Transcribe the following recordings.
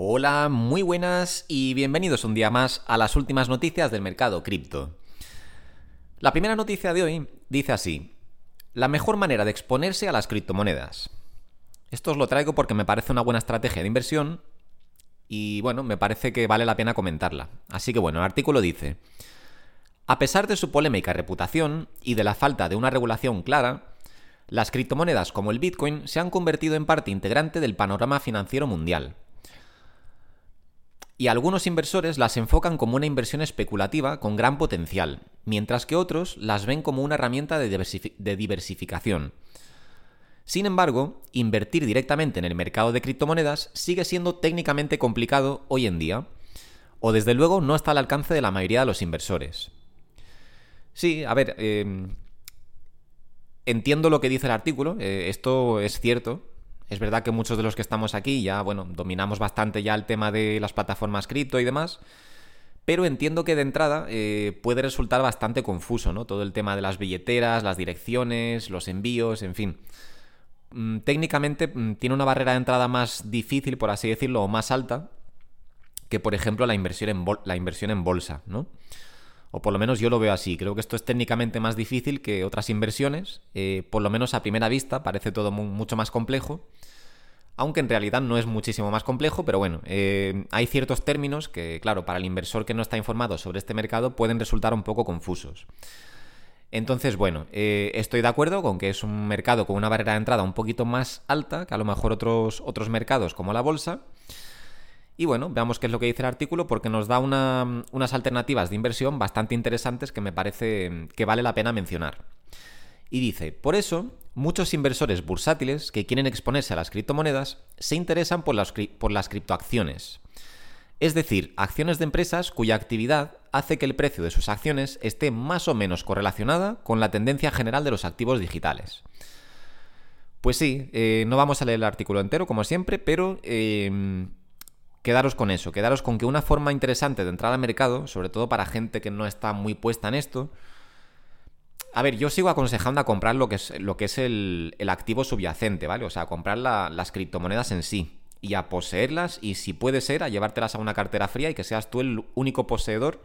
Hola, muy buenas y bienvenidos un día más a las últimas noticias del mercado cripto. La primera noticia de hoy dice así, la mejor manera de exponerse a las criptomonedas. Esto os lo traigo porque me parece una buena estrategia de inversión y bueno, me parece que vale la pena comentarla. Así que bueno, el artículo dice, a pesar de su polémica reputación y de la falta de una regulación clara, las criptomonedas como el Bitcoin se han convertido en parte integrante del panorama financiero mundial y algunos inversores las enfocan como una inversión especulativa con gran potencial, mientras que otros las ven como una herramienta de, diversificación. Sin embargo, invertir directamente en el mercado de criptomonedas sigue siendo técnicamente complicado hoy en día, o desde luego no está al alcance de la mayoría de los inversores. Sí, a ver, em, entiendo lo que dice el artículo, eh, esto es cierto, es verdad que muchos de los que estamos aquí ya, bueno, dominamos bastante ya el tema de las plataformas cripto y demás, pero entiendo que de entrada eh, puede resultar bastante confuso, ¿no? Todo el tema de las billeteras, las direcciones, los envíos, en fin. Mm, técnicamente mm, tiene una barrera de entrada más difícil, por así decirlo, o más alta, que por ejemplo la inversión en, la inversión en bolsa, ¿no? O por lo menos yo lo veo así. Creo que esto es técnicamente más difícil que otras inversiones. Eh, por lo menos a primera vista parece todo mucho más complejo aunque en realidad no es muchísimo más complejo, pero bueno, eh, hay ciertos términos que, claro, para el inversor que no está informado sobre este mercado pueden resultar un poco confusos. Entonces, bueno, eh, estoy de acuerdo con que es un mercado con una barrera de entrada un poquito más alta que a lo mejor otros, otros mercados como la bolsa. Y bueno, veamos qué es lo que dice el artículo porque nos da unas alternativas de inversión bastante interesantes que me parece que vale la pena mencionar. Y dice, por eso, muchos inversores bursátiles que quieren exponerse a las criptomonedas se interesan por las, por las criptoacciones. Es decir, acciones de empresas cuya actividad hace que el precio de sus acciones esté más o menos correlacionada con la tendencia general de los activos digitales. Pues sí, eh, no vamos a leer el artículo entero como siempre, pero em, quedaros con eso, quedaros con que una forma interesante de entrar al mercado, sobre todo para gente que no está muy puesta en esto, a ver, yo sigo aconsejando a comprar lo que es, lo que es el, activo subyacente, ¿vale? O sea, comprar las criptomonedas en sí y a poseerlas y si puede ser a llevártelas a una cartera fría y que seas tú el único poseedor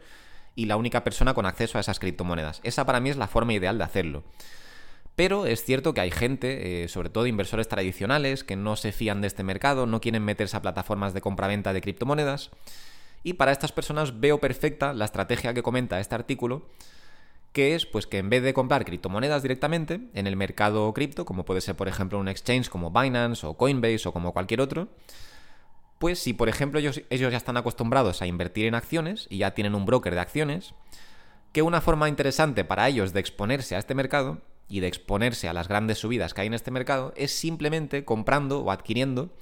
y la única persona con acceso a esas criptomonedas. Esa para mí es la forma ideal de hacerlo. Pero es cierto que hay gente, eh, sobre todo inversores tradicionales, que no se fían de este mercado, no quieren meterse a plataformas de compra-venta de criptomonedas. Y para estas personas veo perfecta la estrategia que comenta este artículo, que es pues que en vez de comprar criptomonedas directamente en el mercado cripto, como puede ser por ejemplo un exchange como Binance o Coinbase o como cualquier otro, pues si por ejemplo ellos, ellos ya están acostumbrados a invertir en acciones y ya tienen un broker de acciones, que una forma interesante para ellos de exponerse a este mercado y de exponerse a las grandes subidas que hay en este mercado es simplemente comprando o adquiriendo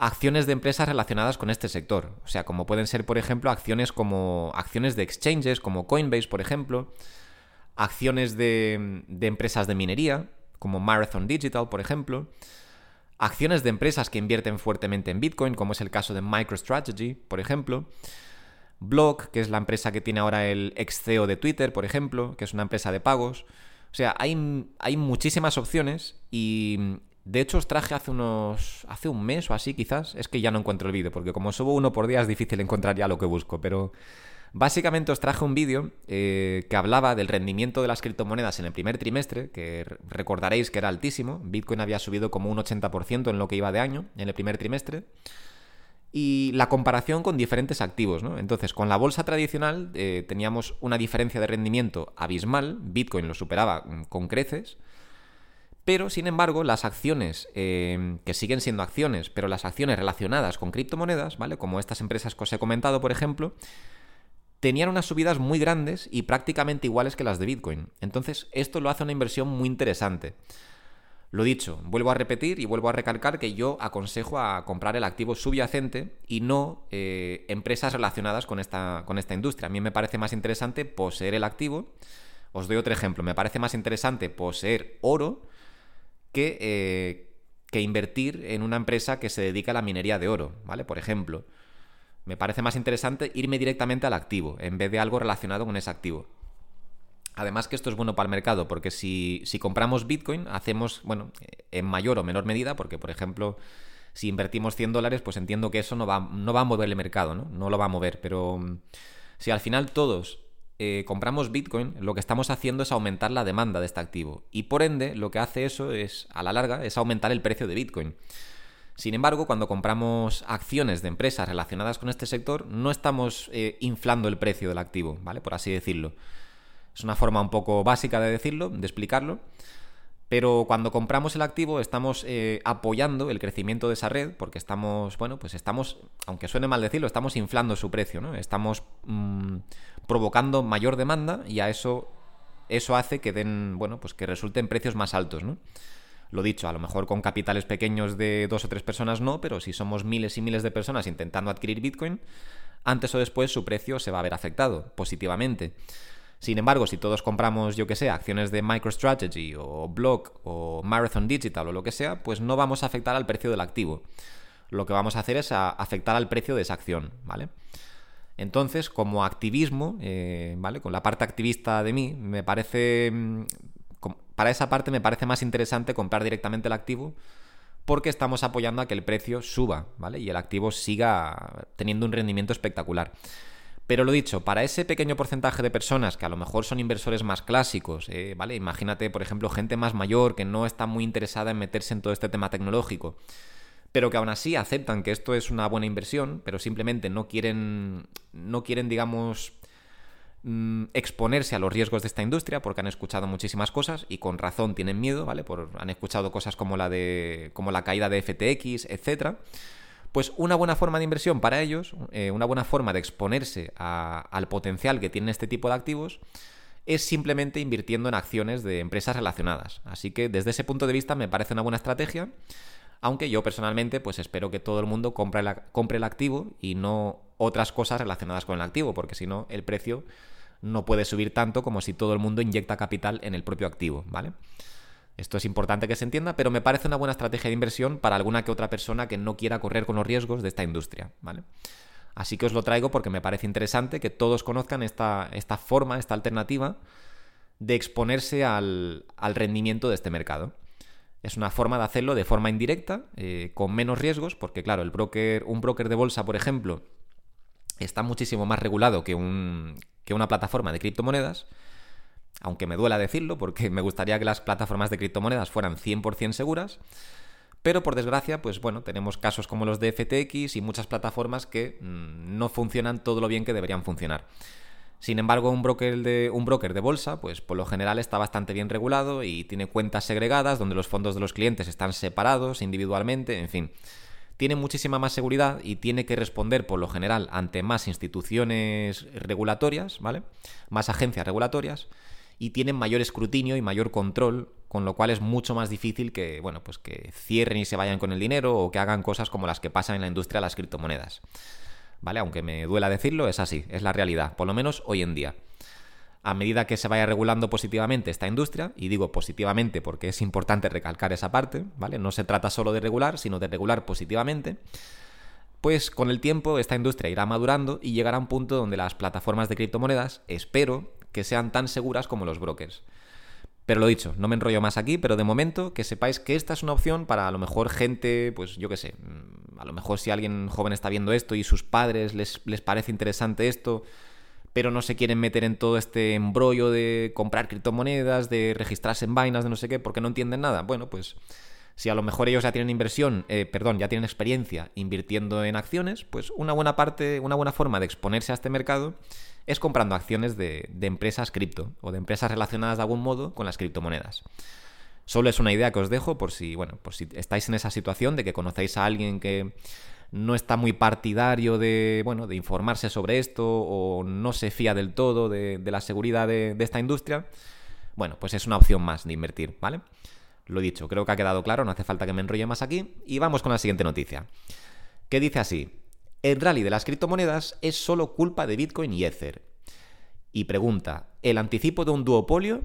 acciones de empresas relacionadas con este sector. O sea, como pueden ser, por ejemplo, acciones como acciones de exchanges, como Coinbase, por ejemplo, acciones de, empresas de minería, como Marathon Digital, por ejemplo, acciones de empresas que invierten fuertemente en Bitcoin, como es el caso de MicroStrategy, por ejemplo, Block, que es la empresa que tiene ahora el ex CEO de Twitter, por ejemplo, que es una empresa de pagos. O sea, hay, hay muchísimas opciones y de hecho os traje hace unos. hace un mes o así quizás. Es que ya no encuentro el vídeo, porque como subo uno por día es difícil encontrar ya lo que busco, pero Básicamente os traje un vídeo eh, que hablaba del rendimiento de las criptomonedas en el primer trimestre, que recordaréis que era altísimo. Bitcoin había subido como un 80% en lo que iba de año, en el primer trimestre. Y la comparación con diferentes activos, ¿no? Entonces, con la bolsa tradicional eh, teníamos una diferencia de rendimiento abismal, Bitcoin lo superaba mm, con creces, pero sin embargo las acciones, eh, que siguen siendo acciones, pero las acciones relacionadas con criptomonedas, ¿vale? Como estas empresas que os he comentado, por ejemplo, tenían unas subidas muy grandes y prácticamente iguales que las de Bitcoin. Entonces, esto lo hace una inversión muy interesante. Lo dicho, vuelvo a repetir y vuelvo a recalcar que yo aconsejo a comprar el activo subyacente y no eh, empresas relacionadas con esta, con esta industria. A mí me parece más interesante poseer el activo. Os doy otro ejemplo. Me parece más interesante poseer oro que, eh, que invertir en una empresa que se dedica a la minería de oro, ¿vale? Por ejemplo. Me parece más interesante irme directamente al activo, en vez de algo relacionado con ese activo. Además que esto es bueno para el mercado, porque si, compramos Bitcoin, hacemos, bueno, en mayor o menor medida, porque por ejemplo, Si invertimos 100 dólares, pues entiendo que eso no va, no va a mover el mercado, ¿no? No lo va a mover, pero mm, si al final todos eh, compramos Bitcoin, lo que estamos haciendo es aumentar la demanda de este activo. Y por ende, lo que hace eso es, a la larga, es aumentar el precio de Bitcoin. Sin embargo, cuando compramos acciones de empresas relacionadas con este sector, no estamos eh, inflando el precio del activo, ¿vale? Por así decirlo. Es una forma un poco básica de decirlo, de explicarlo. Pero cuando compramos el activo estamos eh, apoyando el crecimiento de esa red porque estamos, bueno, pues estamos, aunque suene mal decirlo, estamos inflando su precio, ¿no? Estamos mm, provocando mayor demanda y a eso, eso hace que den, bueno, pues que resulten precios más altos, ¿no? Lo dicho, a lo mejor con capitales pequeños de dos o tres personas no, pero si somos miles y miles de personas intentando adquirir Bitcoin, antes o después su precio se va a ver afectado positivamente. Sin embargo, si todos compramos, yo que sé, acciones de MicroStrategy o Block o Marathon Digital o lo que sea, pues no vamos a afectar al precio del activo. Lo que vamos a hacer es afectar al precio de esa acción, ¿vale? Entonces, como activismo, eh, ¿vale? Con la parte activista de mí, me parece mm, para esa parte me parece más interesante comprar directamente el activo porque estamos apoyando a que el precio suba, ¿vale? Y el activo siga teniendo un rendimiento espectacular. Pero lo dicho, para ese pequeño porcentaje de personas que a lo mejor son inversores más clásicos, ¿eh? ¿vale? Imagínate, por ejemplo, gente más mayor que no está muy interesada en meterse en todo este tema tecnológico, pero que aún así aceptan que esto es una buena inversión, pero simplemente no quieren, no quieren, digamos, Mm, exponerse a los riesgos de esta industria porque han escuchado muchísimas cosas y con razón tienen miedo, ¿vale? Por, han escuchado cosas como la de como la caída de FTX, etcétera. Pues una buena forma de inversión para ellos, eh, una buena forma de exponerse al potencial que tienen este tipo de activos, es simplemente invirtiendo en acciones de empresas relacionadas. Así que desde ese punto de vista me parece una buena estrategia, aunque yo personalmente pues espero que todo el mundo compre, compre el activo y no otras cosas relacionadas con el activo, porque si no el precio no puede subir tanto como si todo el mundo inyecta capital en el propio activo, ¿vale? Esto es importante que se entienda, pero me parece una buena estrategia de inversión para alguna que otra persona que no quiera correr con los riesgos de esta industria, ¿vale? Así que os lo traigo porque me parece interesante que todos conozcan esta, esta forma, esta alternativa de exponerse al, rendimiento de este mercado. Es una forma de hacerlo de forma indirecta, eh, con menos riesgos, porque claro, el broker, un broker de bolsa, por ejemplo, está muchísimo más regulado que, un, que una plataforma de criptomonedas, aunque me duela decirlo, porque me gustaría que las plataformas de criptomonedas fueran 100% seguras, pero por desgracia, pues bueno, tenemos casos como los de FTX y muchas plataformas que mm, no funcionan todo lo bien que deberían funcionar. Sin embargo, un broker, de, un broker de bolsa, pues por lo general está bastante bien regulado y tiene cuentas segregadas donde los fondos de los clientes están separados individualmente, en fin tiene muchísima más seguridad y tiene que responder por lo general ante más instituciones regulatorias, ¿vale? Más agencias regulatorias y tienen mayor escrutinio y mayor control, con lo cual es mucho más difícil que, bueno, pues que cierren y se vayan con el dinero o que hagan cosas como las que pasan en la industria de las criptomonedas. ¿Vale? Aunque me duela decirlo, es así, es la realidad, por lo menos hoy en día a medida que se vaya regulando positivamente esta industria, y digo positivamente porque es importante recalcar esa parte, ¿vale? No se trata solo de regular, sino de regular positivamente, pues con el tiempo esta industria irá madurando y llegará a un punto donde las plataformas de criptomonedas, espero, que sean tan seguras como los brokers. Pero lo dicho, no me enrollo más aquí, pero de momento que sepáis que esta es una opción para a lo mejor gente, pues yo qué sé, a lo mejor si alguien joven está viendo esto y sus padres les, les parece interesante esto, pero no se quieren meter en todo este embrollo de comprar criptomonedas, de registrarse en vainas, de no sé qué, porque no entienden nada. Bueno, pues si a lo mejor ellos ya tienen inversión, eh, perdón, ya tienen experiencia invirtiendo en acciones, pues una buena parte, una buena forma de exponerse a este mercado es comprando acciones de, empresas cripto o de empresas relacionadas de algún modo con las criptomonedas. Solo es una idea que os dejo por si, bueno, por si estáis en esa situación de que conocéis a alguien que no está muy partidario de, bueno, de informarse sobre esto o no se fía del todo de, la seguridad de, esta industria, bueno, pues es una opción más de invertir, ¿vale? Lo dicho, creo que ha quedado claro, no hace falta que me enrolle más aquí. Y vamos con la siguiente noticia, que dice así, el rally de las criptomonedas es solo culpa de Bitcoin y Ether. Y pregunta, ¿el anticipo de un duopolio?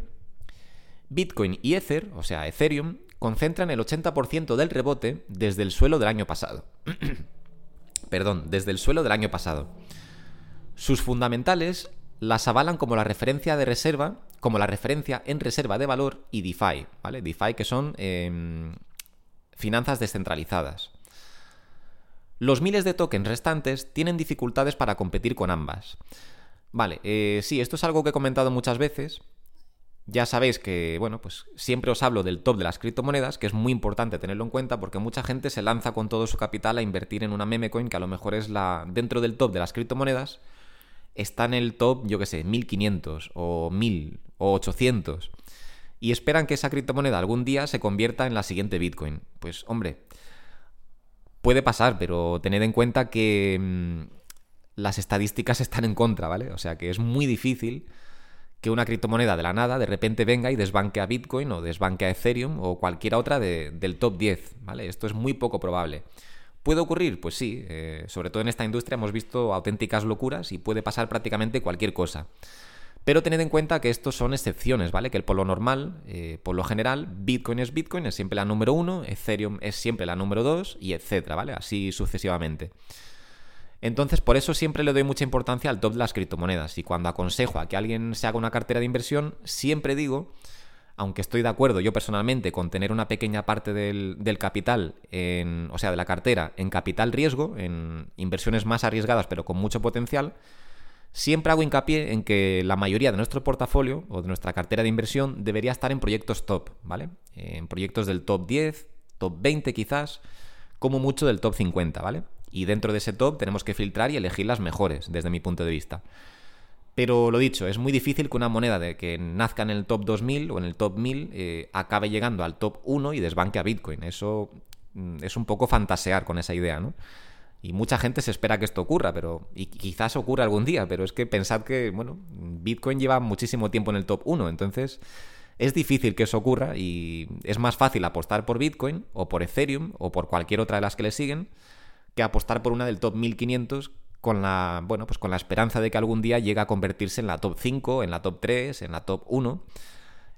Bitcoin y Ether, o sea, Ethereum, concentran el 80% del rebote desde el suelo del año pasado. perdón, desde el suelo del año pasado. Sus fundamentales las avalan como la referencia de reserva, como la referencia en reserva de valor y DeFi, ¿vale? DeFi que son em, finanzas descentralizadas. Los miles de tokens restantes tienen dificultades para competir con ambas. Vale, eh, sí, esto es algo que he comentado muchas veces. Ya sabéis que, bueno, pues siempre os hablo del top de las criptomonedas, que es muy importante tenerlo en cuenta porque mucha gente se lanza con todo su capital a invertir en una meme coin que a lo mejor es la dentro del top de las criptomonedas está en el top, yo qué sé, 1500 o 1000 o 800 y esperan que esa criptomoneda algún día se convierta en la siguiente Bitcoin. Pues hombre, puede pasar, pero tened en cuenta que mm, las estadísticas están en contra, ¿vale? O sea que es muy difícil que una criptomoneda de la nada de repente venga y desbanque a Bitcoin o desbanque a Ethereum o cualquier otra del top 10, ¿vale? Esto es muy poco probable. ¿Puede ocurrir? Pues sí, eh, sobre todo en esta industria hemos visto auténticas locuras y puede pasar prácticamente cualquier cosa. Pero tened en cuenta que estos son excepciones, ¿vale? Que el polo normal, eh, por lo general, Bitcoin es Bitcoin, es siempre la número uno, Ethereum es siempre la número dos, y etcétera, ¿vale? Así sucesivamente. Entonces, por eso siempre le doy mucha importancia al top de las criptomonedas. Y cuando aconsejo a que alguien se haga una cartera de inversión, siempre digo aunque estoy de acuerdo yo personalmente con tener una pequeña parte del, capital, en, o sea, de la cartera, en capital riesgo, en inversiones más arriesgadas pero con mucho potencial, siempre hago hincapié en que la mayoría de nuestro portafolio o de nuestra cartera de inversión debería estar en proyectos top, ¿vale? En proyectos del top 10, top 20 quizás, como mucho del top 50, ¿vale? Y dentro de ese top tenemos que filtrar y elegir las mejores, desde mi punto de vista. Pero lo dicho, es muy difícil que una moneda de que nazca en el top 2000 o en el top 1000 eh, acabe llegando al top 1 y desbanque a Bitcoin. Eso mm, es un poco fantasear con esa idea, ¿no? Y mucha gente se espera que esto ocurra, pero. Y quizás ocurra algún día, pero es que pensad que, bueno, Bitcoin lleva muchísimo tiempo en el top 1, entonces es difícil que eso ocurra y es más fácil apostar por Bitcoin o por Ethereum o por cualquier otra de las que le siguen que apostar por una del top 1500 con la, bueno, pues con la esperanza de que algún día llegue a convertirse en la top 5, en la top 3, en la top 1.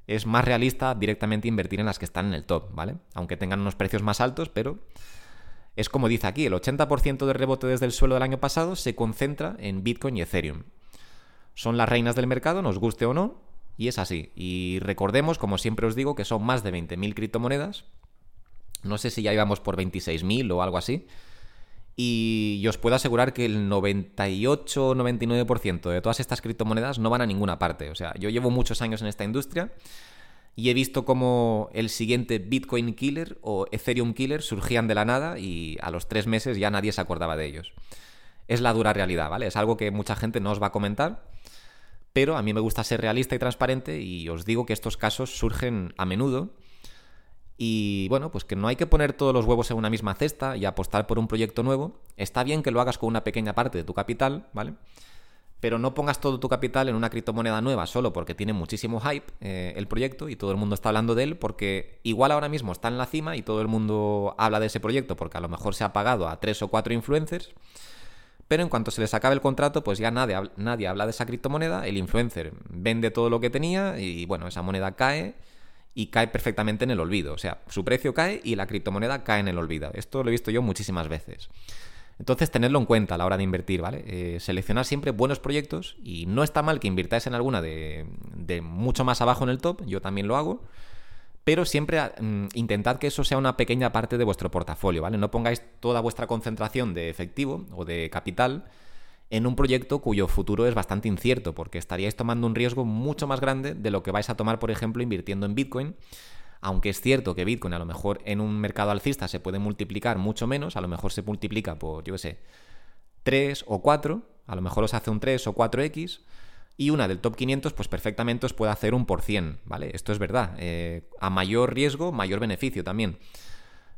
Es más realista directamente invertir en las que están en el top, ¿vale? Aunque tengan unos precios más altos, pero es como dice aquí, el 80% del rebote desde el suelo del año pasado se concentra en Bitcoin y Ethereum. Son las reinas del mercado, nos guste o no, y es así. Y recordemos, como siempre os digo, que son más de 20.000 criptomonedas. No sé si ya íbamos por 26.000 o algo así. Y os puedo asegurar que el 98 99% de todas estas criptomonedas no van a ninguna parte. O sea, yo llevo muchos años en esta industria y he visto cómo el siguiente Bitcoin Killer o Ethereum Killer surgían de la nada y a los tres meses ya nadie se acordaba de ellos. Es la dura realidad, ¿vale? Es algo que mucha gente no os va a comentar, pero a mí me gusta ser realista y transparente y os digo que estos casos surgen a menudo y bueno, pues que no hay que poner todos los huevos en una misma cesta y apostar por un proyecto nuevo. Está bien que lo hagas con una pequeña parte de tu capital, ¿vale? Pero no pongas todo tu capital en una criptomoneda nueva solo porque tiene muchísimo hype eh, el proyecto y todo el mundo está hablando de él porque igual ahora mismo está en la cima y todo el mundo habla de ese proyecto porque a lo mejor se ha pagado a tres o cuatro influencers. Pero en cuanto se les acabe el contrato, pues ya nadie, nadie habla de esa criptomoneda, el influencer vende todo lo que tenía y bueno, esa moneda cae y cae perfectamente en el olvido. O sea, su precio cae y la criptomoneda cae en el olvido. Esto lo he visto yo muchísimas veces. Entonces, tenedlo en cuenta a la hora de invertir, ¿vale? Eh, seleccionar siempre buenos proyectos y no está mal que invirtáis en alguna de, mucho más abajo en el top, yo también lo hago, pero siempre mm, intentad que eso sea una pequeña parte de vuestro portafolio, ¿vale? No pongáis toda vuestra concentración de efectivo o de capital en un proyecto cuyo futuro es bastante incierto, porque estaríais tomando un riesgo mucho más grande de lo que vais a tomar, por ejemplo, invirtiendo en Bitcoin. Aunque es cierto que Bitcoin a lo mejor en un mercado alcista se puede multiplicar mucho menos, a lo mejor se multiplica por, yo qué sé, 3 o 4, a lo mejor os hace un 3 o 4x, y una del top 500 pues perfectamente os puede hacer un por cien, ¿vale? Esto es verdad. Eh, a mayor riesgo, mayor beneficio también.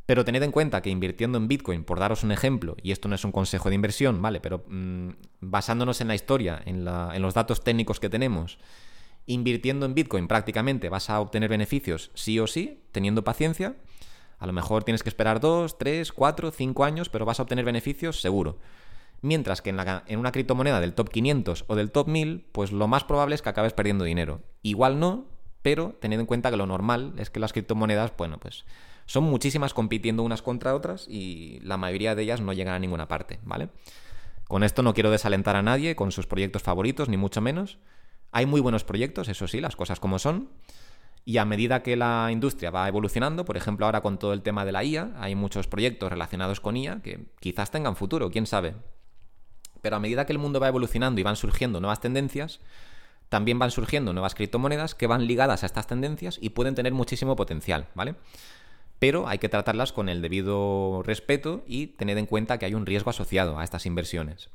Pero tened en cuenta que invirtiendo en Bitcoin, por daros un ejemplo, y esto no es un consejo de inversión, ¿vale? Pero mm, basándonos en la historia, en, los datos técnicos que tenemos, invirtiendo en Bitcoin prácticamente vas a obtener beneficios sí o sí, teniendo paciencia. A lo mejor tienes que esperar 2, 3, 4, 5 años, pero vas a obtener beneficios seguro. Mientras que en, en, una criptomoneda del top 500 o del top 1000, pues lo más probable es que acabes perdiendo dinero. Igual no, pero tened en cuenta que lo normal es que las criptomonedas, bueno, pues son muchísimas compitiendo unas contra otras y la mayoría de ellas no llegan a ninguna parte, ¿vale? Con esto no quiero desalentar a nadie con sus proyectos favoritos, ni mucho menos. Hay muy buenos proyectos, eso sí, las cosas como son. Y a medida que la industria va evolucionando, por ejemplo ahora con todo el tema de la IA, hay muchos proyectos relacionados con IA que quizás tengan futuro, quién sabe. Pero a medida que el mundo va evolucionando y van surgiendo nuevas tendencias, también van surgiendo nuevas criptomonedas que van ligadas a estas tendencias y pueden tener muchísimo potencial, ¿vale? Pero hay que tratarlas con el debido respeto y tener en cuenta que hay un riesgo asociado a estas inversiones.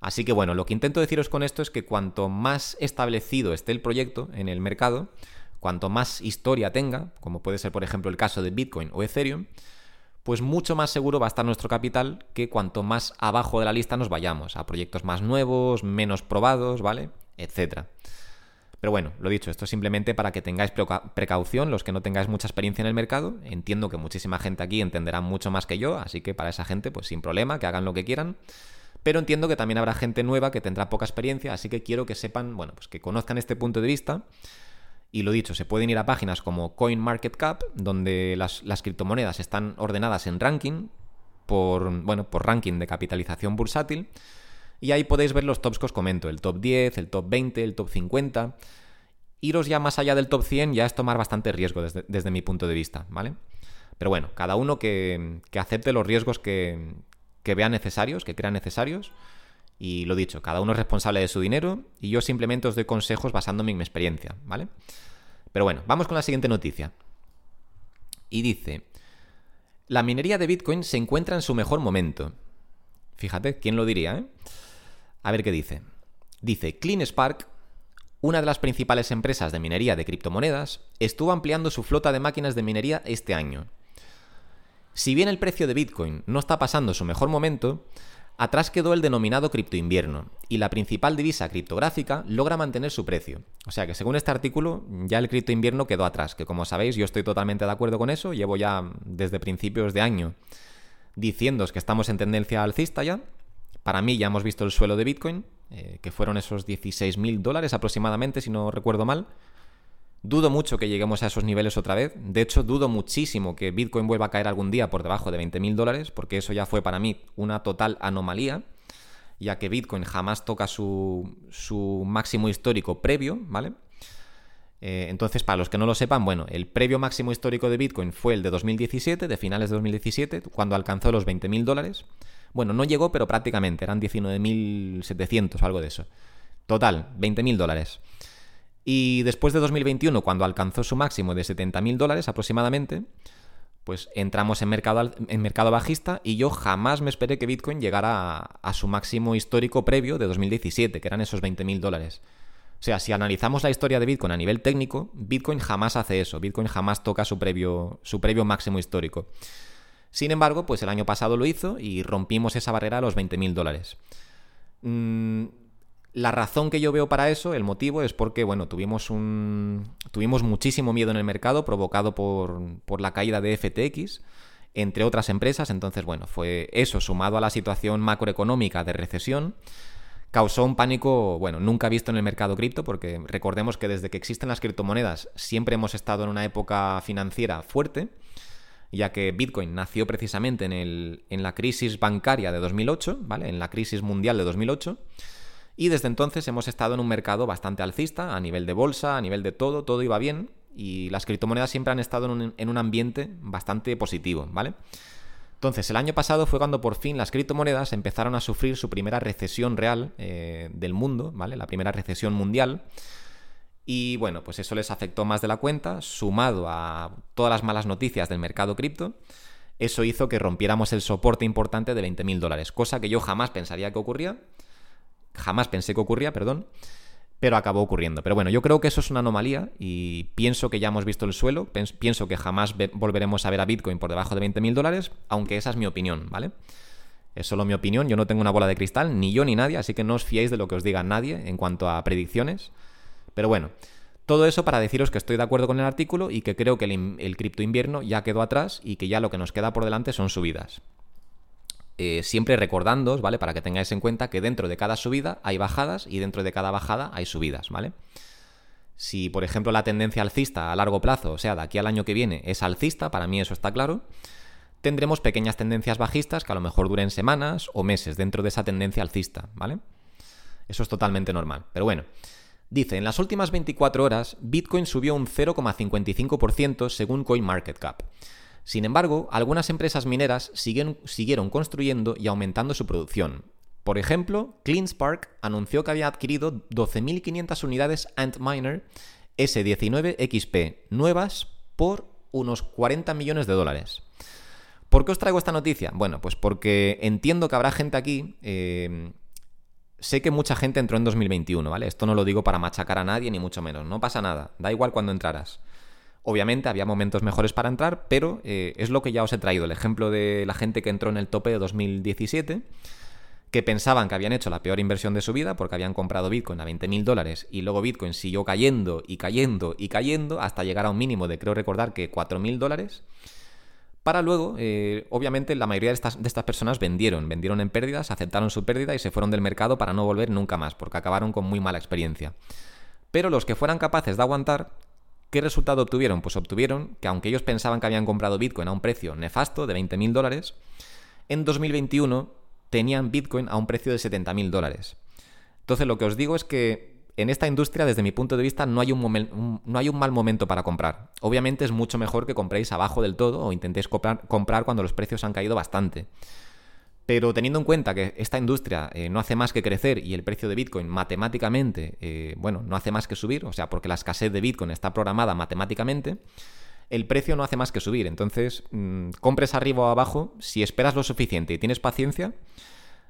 Así que bueno, lo que intento deciros con esto es que cuanto más establecido esté el proyecto en el mercado, cuanto más historia tenga, como puede ser por ejemplo el caso de Bitcoin o Ethereum, pues mucho más seguro va a estar nuestro capital que cuanto más abajo de la lista nos vayamos, a proyectos más nuevos, menos probados, ¿vale? Etcétera. Pero bueno, lo dicho, esto es simplemente para que tengáis precaución, los que no tengáis mucha experiencia en el mercado. Entiendo que muchísima gente aquí entenderá mucho más que yo, así que para esa gente, pues sin problema, que hagan lo que quieran. Pero entiendo que también habrá gente nueva que tendrá poca experiencia, así que quiero que sepan, bueno, pues que conozcan este punto de vista y lo dicho, se pueden ir a páginas como CoinMarketCap, donde las, criptomonedas están ordenadas en ranking, por, bueno, por ranking de capitalización bursátil. Y ahí podéis ver los tops que os comento, el top 10, el top 20, el top 50. Iros ya más allá del top 100 ya es tomar bastante riesgo desde, mi punto de vista, ¿vale? Pero bueno, cada uno que, acepte los riesgos que, que vea necesarios, que crea necesarios. Y lo dicho, cada uno es responsable de su dinero y yo simplemente os doy consejos basándome en mi experiencia, ¿vale? Pero bueno, vamos con la siguiente noticia. Y dice, la minería de Bitcoin se encuentra en su mejor momento. Fíjate, ¿quién lo diría? Eh? A ver qué dice. Dice, CleanSpark, una de las principales empresas de minería de criptomonedas, estuvo ampliando su flota de máquinas de minería este año. Si bien el precio de Bitcoin no está pasando su mejor momento, Atrás quedó el denominado criptoinvierno, y la principal divisa criptográfica logra mantener su precio. O sea que según este artículo, ya el criptoinvierno quedó atrás, que como sabéis yo estoy totalmente de acuerdo con eso, llevo ya desde principios de año diciendo que estamos en tendencia alcista ya. Para mí ya hemos visto el suelo de Bitcoin, eh, que fueron esos 16.000 dólares aproximadamente, si no recuerdo mal. Dudo mucho que lleguemos a esos niveles otra vez. De hecho, dudo muchísimo que Bitcoin vuelva a caer algún día por debajo de 20.000 dólares, porque eso ya fue para mí una total anomalía, ya que Bitcoin jamás toca su, su máximo histórico previo, ¿vale? Eh, entonces, para los que no lo sepan, bueno, el previo máximo histórico de Bitcoin fue el de 2017, de finales de 2017, cuando alcanzó los 20.000 dólares. Bueno, no llegó, pero prácticamente, eran 19.700 o algo de eso. Total, 20.000 dólares. Y después de 2021, cuando alcanzó su máximo de 70.000 dólares aproximadamente, pues entramos en mercado, en mercado bajista y yo jamás me esperé que Bitcoin llegara a, su máximo histórico previo de 2017, que eran esos 20.000 dólares. O sea, si analizamos la historia de Bitcoin a nivel técnico, Bitcoin jamás hace eso, Bitcoin jamás toca su previo, su previo máximo histórico. Sin embargo, pues el año pasado lo hizo y rompimos esa barrera a los 20.000 dólares. Mm, la razón que yo veo para eso, el motivo, es porque, bueno, tuvimos un. Tuvimos muchísimo miedo en el mercado provocado por, por la caída de FTX, entre otras empresas. Entonces, bueno, fue eso, sumado a la situación macroeconómica de recesión, causó un pánico, bueno, nunca visto en el mercado cripto, porque recordemos que desde que existen las criptomonedas siempre hemos estado en una época financiera fuerte, ya que Bitcoin nació precisamente en, el, en la crisis bancaria de 2008, ¿vale? En la crisis mundial de 2008. Y desde entonces hemos estado en un mercado bastante alcista, a nivel de bolsa, a nivel de todo, todo iba bien y las criptomonedas siempre han estado en un, ambiente bastante positivo, ¿vale? Entonces, el año pasado fue cuando por fin las criptomonedas empezaron a sufrir su primera recesión real eh, del mundo, ¿vale? La primera recesión mundial. Y bueno, pues eso les afectó más de la cuenta, sumado a todas las malas noticias del mercado cripto. Eso hizo que rompiéramos el soporte importante de 20.000 dólares, cosa que yo jamás pensaría que ocurría jamás pensé que ocurría, perdón, pero acabó ocurriendo. Pero bueno, yo creo que eso es una anomalía y pienso que ya hemos visto el suelo, pienso que jamás volveremos a ver a Bitcoin por debajo de 20.000 dólares, aunque esa es mi opinión, ¿vale? Es solo mi opinión, yo no tengo una bola de cristal, ni yo ni nadie, así que no os fiéis de lo que os diga nadie en cuanto a predicciones. Pero bueno, todo eso para deciros que estoy de acuerdo con el artículo y que creo que el, el cripto invierno ya quedó atrás y que ya lo que nos queda por delante son subidas. Eh, siempre recordándoos, ¿vale? Para que tengáis en cuenta que dentro de cada subida hay bajadas y dentro de cada bajada hay subidas, ¿vale? Si, por ejemplo, la tendencia alcista a largo plazo, o sea, de aquí al año que viene, es alcista, para mí eso está claro, tendremos pequeñas tendencias bajistas que a lo mejor duren semanas o meses dentro de esa tendencia alcista, ¿vale? Eso es totalmente normal. Pero bueno, Dice, en las últimas 24 horas, Bitcoin subió un 0,55% según CoinMarketCap. Sin embargo, algunas empresas mineras siguieron construyendo y aumentando su producción. Por ejemplo, CleanSpark anunció que había adquirido 12.500 unidades Antminer S19XP nuevas por unos 40 millones de dólares. ¿Por qué os traigo esta noticia? Bueno, pues porque entiendo que habrá gente aquí eh, Sé que mucha gente entró en 2021, ¿vale? Esto no lo digo para machacar a nadie, ni mucho menos. No pasa nada. Da igual cuando entraras. Obviamente había momentos mejores para entrar, pero eh, es lo que ya os he traído. El ejemplo de la gente que entró en el tope de 2017, que pensaban que habían hecho la peor inversión de su vida porque habían comprado Bitcoin a 20.000 dólares y luego Bitcoin siguió cayendo y cayendo y cayendo hasta llegar a un mínimo de, creo recordar, que 4.000 dólares. Para luego, eh, obviamente, la mayoría de estas, personas vendieron, vendieron en pérdidas, aceptaron su pérdida y se fueron del mercado para no volver nunca más, porque acabaron con muy mala experiencia. Pero los que fueran capaces de aguantar, ¿qué resultado obtuvieron? Pues obtuvieron que aunque ellos pensaban que habían comprado Bitcoin a un precio nefasto de 20.000 dólares, en 2021 tenían Bitcoin a un precio de 70.000 dólares. Entonces lo que os digo es que en esta industria, desde mi punto de vista, no hay un, mal momento para comprar. Obviamente es mucho mejor que compréis abajo del todo o intentéis comprar, cuando los precios han caído bastante. Pero teniendo en cuenta que esta industria eh, no hace más que crecer y el precio de Bitcoin matemáticamente, eh, bueno, no hace más que subir, o sea, porque la escasez de Bitcoin está programada matemáticamente, el precio no hace más que subir. Entonces, mm, compres arriba o abajo, si esperas lo suficiente y tienes paciencia,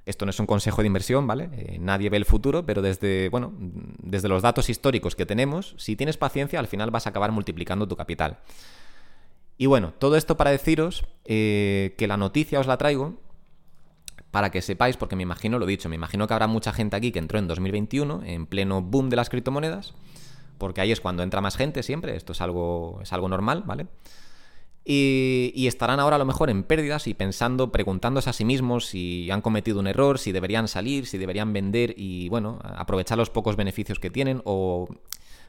esto no es un consejo de inversión, ¿vale? Eh, nadie ve el futuro, pero desde, bueno, desde los datos históricos que tenemos, si tienes paciencia, al final vas a acabar multiplicando tu capital. Y bueno, todo esto para deciros eh, que la noticia os la traigo para que sepáis, porque me imagino, lo dicho, me imagino que habrá mucha gente aquí que entró en 2021, en pleno boom de las criptomonedas, porque ahí es cuando entra más gente siempre, esto es algo, es algo normal, ¿vale? Y, estarán ahora a lo mejor en pérdidas y pensando, preguntándose a sí mismos si han cometido un error, si deberían salir, si deberían vender y, bueno, aprovechar los pocos beneficios que tienen o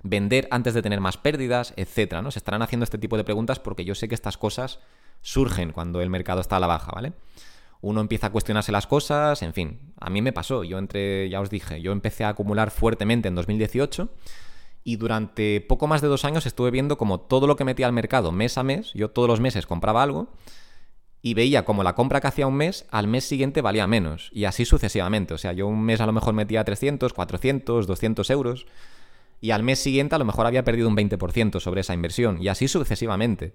vender antes de tener más pérdidas, etcétera, ¿no? Se estarán haciendo este tipo de preguntas porque yo sé que estas cosas surgen cuando el mercado está a la baja, ¿vale? Uno empieza a cuestionarse las cosas, en fin, a mí me pasó, yo entré, ya os dije, yo empecé a acumular fuertemente en 2018 y durante poco más de dos años estuve viendo como todo lo que metía al mercado mes a mes, yo todos los meses compraba algo y veía como la compra que hacía un mes al mes siguiente valía menos y así sucesivamente. O sea, yo un mes a lo mejor metía 300, 400, 200 euros y al mes siguiente a lo mejor había perdido un 20% sobre esa inversión y así sucesivamente.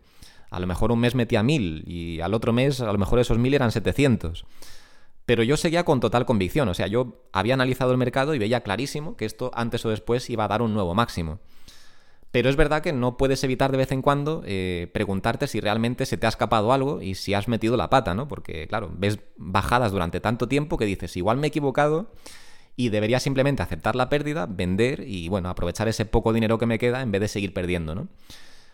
A lo mejor un mes metía 1000 y al otro mes a lo mejor esos 1000 eran 700. Pero yo seguía con total convicción, o sea, yo había analizado el mercado y veía clarísimo que esto antes o después iba a dar un nuevo máximo. Pero es verdad que no puedes evitar de vez en cuando eh, preguntarte si realmente se te ha escapado algo y si has metido la pata, ¿no? Porque, claro, ves bajadas durante tanto tiempo que dices, igual me he equivocado y debería simplemente aceptar la pérdida, vender y, bueno, aprovechar ese poco dinero que me queda en vez de seguir perdiendo, ¿no?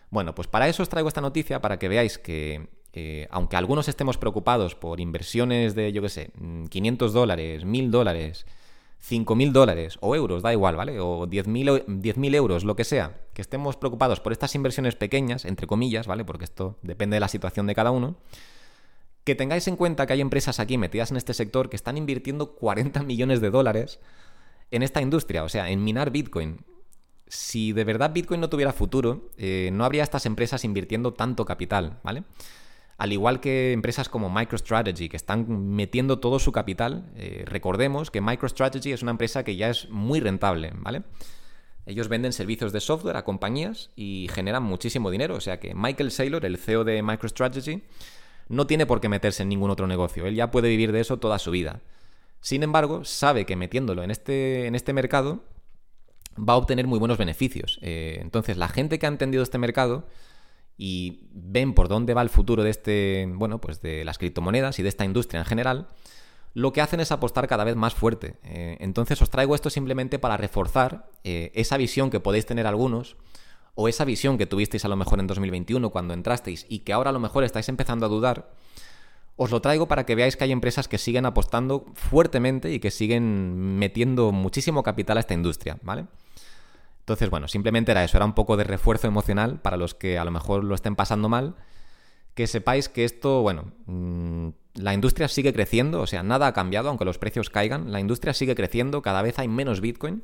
Bueno, pues para eso os traigo esta noticia, para que veáis que eh, aunque algunos estemos preocupados por inversiones de, yo qué sé, 500 dólares, 1000 dólares, 5.000 dólares o euros, da igual, ¿vale? O 10.000 euros, lo que sea, que estemos preocupados por estas inversiones pequeñas, entre comillas, ¿vale? Porque esto depende de la situación de cada uno. Que tengáis en cuenta que hay empresas aquí metidas en este sector que están invirtiendo 40 millones de dólares en esta industria, o sea, en minar Bitcoin. Si de verdad Bitcoin no tuviera futuro, eh, no habría estas empresas invirtiendo tanto capital, ¿vale? Al igual que empresas como MicroStrategy, que están metiendo todo su capital, eh, recordemos que MicroStrategy es una empresa que ya es muy rentable, ¿vale? Ellos venden servicios de software a compañías y generan muchísimo dinero. O sea que Michael Saylor, el CEO de MicroStrategy, no tiene por qué meterse en ningún otro negocio. Él ya puede vivir de eso toda su vida. Sin embargo, sabe que metiéndolo en este, en este mercado va a obtener muy buenos beneficios. Eh, entonces, la gente que ha entendido este mercado y ven por dónde va el futuro de este, bueno, pues de las criptomonedas y de esta industria en general, lo que hacen es apostar cada vez más fuerte. Eh, entonces os traigo esto simplemente para reforzar eh, esa visión que podéis tener algunos o esa visión que tuvisteis a lo mejor en 2021 cuando entrasteis y que ahora a lo mejor estáis empezando a dudar. Os lo traigo para que veáis que hay empresas que siguen apostando fuertemente y que siguen metiendo muchísimo capital a esta industria, ¿vale? Entonces, bueno, simplemente era eso, era un poco de refuerzo emocional para los que a lo mejor lo estén pasando mal, que sepáis que esto, bueno, mm, la industria sigue creciendo, o sea, nada ha cambiado, aunque los precios caigan, la industria sigue creciendo, cada vez hay menos Bitcoin.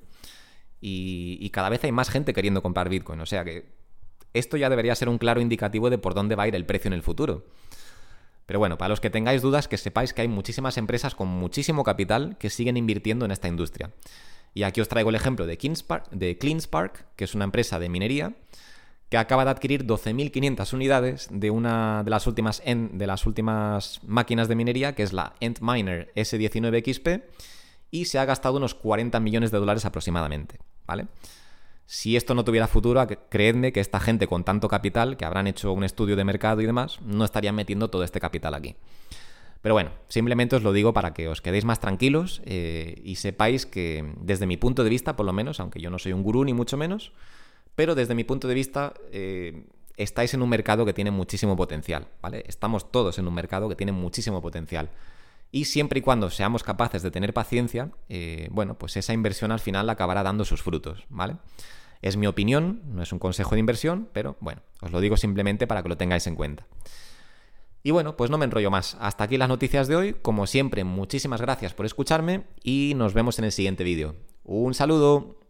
y, y cada vez hay más gente queriendo comprar Bitcoin. O sea que esto ya debería ser un claro indicativo de por dónde va a ir el precio en el futuro. Pero bueno, para los que tengáis dudas, que sepáis que hay muchísimas empresas con muchísimo capital que siguen invirtiendo en esta industria. Y aquí os traigo el ejemplo de, de CleanSpark, que es una empresa de minería que acaba de adquirir 12.500 unidades de una de las, últimas de las últimas máquinas de minería, que es la Antminer S19XP, y se ha gastado unos 40 millones de dólares aproximadamente, ¿vale? Si esto no tuviera futuro, creedme que esta gente con tanto capital, que habrán hecho un estudio de mercado y demás, no estarían metiendo todo este capital aquí. Pero bueno, simplemente os lo digo para que os quedéis más tranquilos eh, y sepáis que desde mi punto de vista, por lo menos, aunque yo no soy un gurú ni mucho menos, pero desde mi punto de vista eh, estáis en un mercado que tiene muchísimo potencial, ¿vale? Estamos todos en un mercado que tiene muchísimo potencial. Y siempre y cuando seamos capaces de tener paciencia, eh, bueno, pues esa inversión al final acabará dando sus frutos, ¿vale? Es mi opinión, no es un consejo de inversión, pero bueno, os lo digo simplemente para que lo tengáis en cuenta. Y bueno, pues no me enrollo más. Hasta aquí las noticias de hoy. Como siempre, muchísimas gracias por escucharme y nos vemos en el siguiente vídeo. Un saludo.